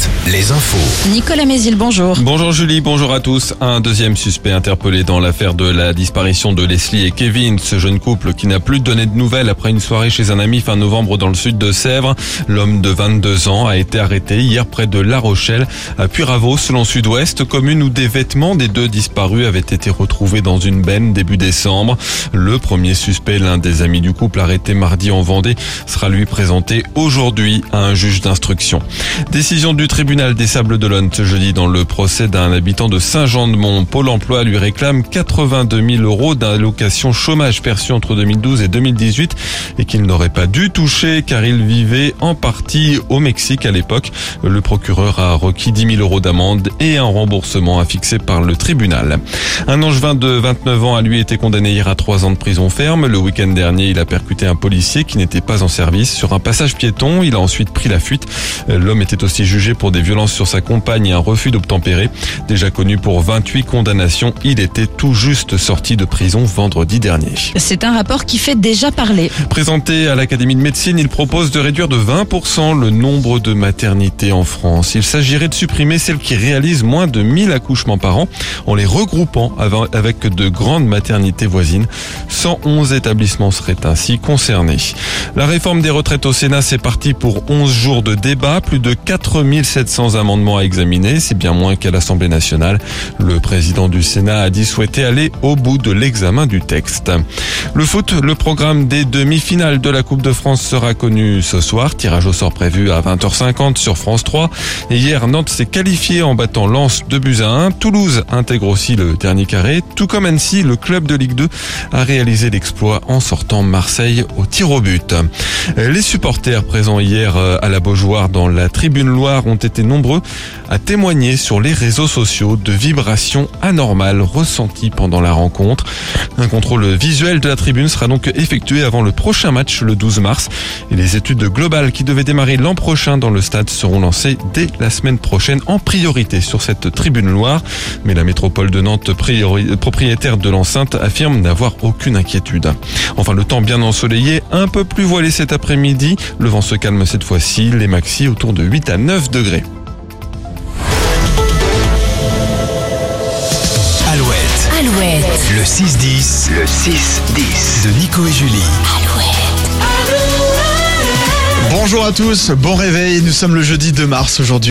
Alouette, les infos. Nicolas Mézil, bonjour. Bonjour Julie, bonjour à tous. Un deuxième suspect interpellé dans l'affaire de la disparition de Leslie et Kevin, ce jeune couple qui n'a plus donné de nouvelles après une soirée chez un ami fin novembre dans le sud de Sèvres. L'homme de 22 ans a été arrêté hier près de La Rochelle, à Puyravaux, selon Sud-Ouest, commune où des vêtements des deux disparus avaient été retrouvés dans une benne début décembre. Le premier suspect, l'un des amis du couple arrêté mardi en Vendée, sera lui présenté aujourd'hui à un juge d'instruction. Décision du tribunal des Sables d'Olonne ce jeudi dans le procès d'un habitant de Saint-Jean-de-Mont. Pôle emploi lui réclame 82 000 euros d'allocation chômage perçue entre 2012 et 2018 et qu'il n'aurait pas dû toucher car il vivait en partie au Mexique à l'époque. Le procureur a requis 10 000 euros d'amende et un remboursement fixer par le tribunal. Un angevin de 29 ans a lui été condamné hier à 3 ans de prison ferme. Le week-end dernier, il a percuté un policier qui n'était pas en service sur un passage piéton. Il a ensuite pris la fuite. L'homme était aussi jugé pour des violences sur sa compagne et un refus d'obtempérer. Déjà connu pour 28 condamnations, il était tout juste sorti de prison vendredi dernier. C'est un rapport qui fait déjà parler. Présenté à l'Académie de médecine, il propose de réduire de 20% le nombre de maternités en France. Il s'agirait de supprimer celles qui réalisent moins de 1000 accouchements par an en les regroupant avec de grandes maternités voisines. 111 établissements seraient ainsi concernés. La réforme des retraites au Sénat, c'est parti pour 11 jours de débat, plus de 4700 amendements à examiner, c'est bien moins qu'à l'Assemblée nationale. Le président du Sénat a dit souhaiter aller au bout de l'examen du texte. Le foot, le programme des demi-finales de la Coupe de France sera connu ce soir. Tirage au sort prévu à 20h50 sur France 3. Et hier, Nantes s'est qualifié en battant Lens de buts à 1. Toulouse intègre aussi le dernier carré. Tout comme Annecy, le club de Ligue 2 a réalisé l'exploit en sortant Marseille au tir au but. Les supporters présents hier à la Beaujoire dans la tribune Loire été nombreux à témoigner sur les réseaux sociaux de vibrations anormales ressenties pendant la rencontre. Un contrôle visuel de la tribune sera donc effectué avant le prochain match le 12 mars et les études globales qui devaient démarrer l'an prochain dans le stade seront lancées dès la semaine prochaine en priorité sur cette tribune Loire. Mais la métropole de Nantes, propriétaire de l'enceinte, affirme n'avoir aucune inquiétude. Enfin, le temps bien ensoleillé, un peu plus voilé cet après-midi. Le vent se calme cette fois-ci, les maxi autour de 8 à 9 degrés. Alouette, Alouette. le 6-10, le 6-10 de Nico et Julie. Bonjour à tous, bon réveil, nous sommes le jeudi 2 mars aujourd'hui.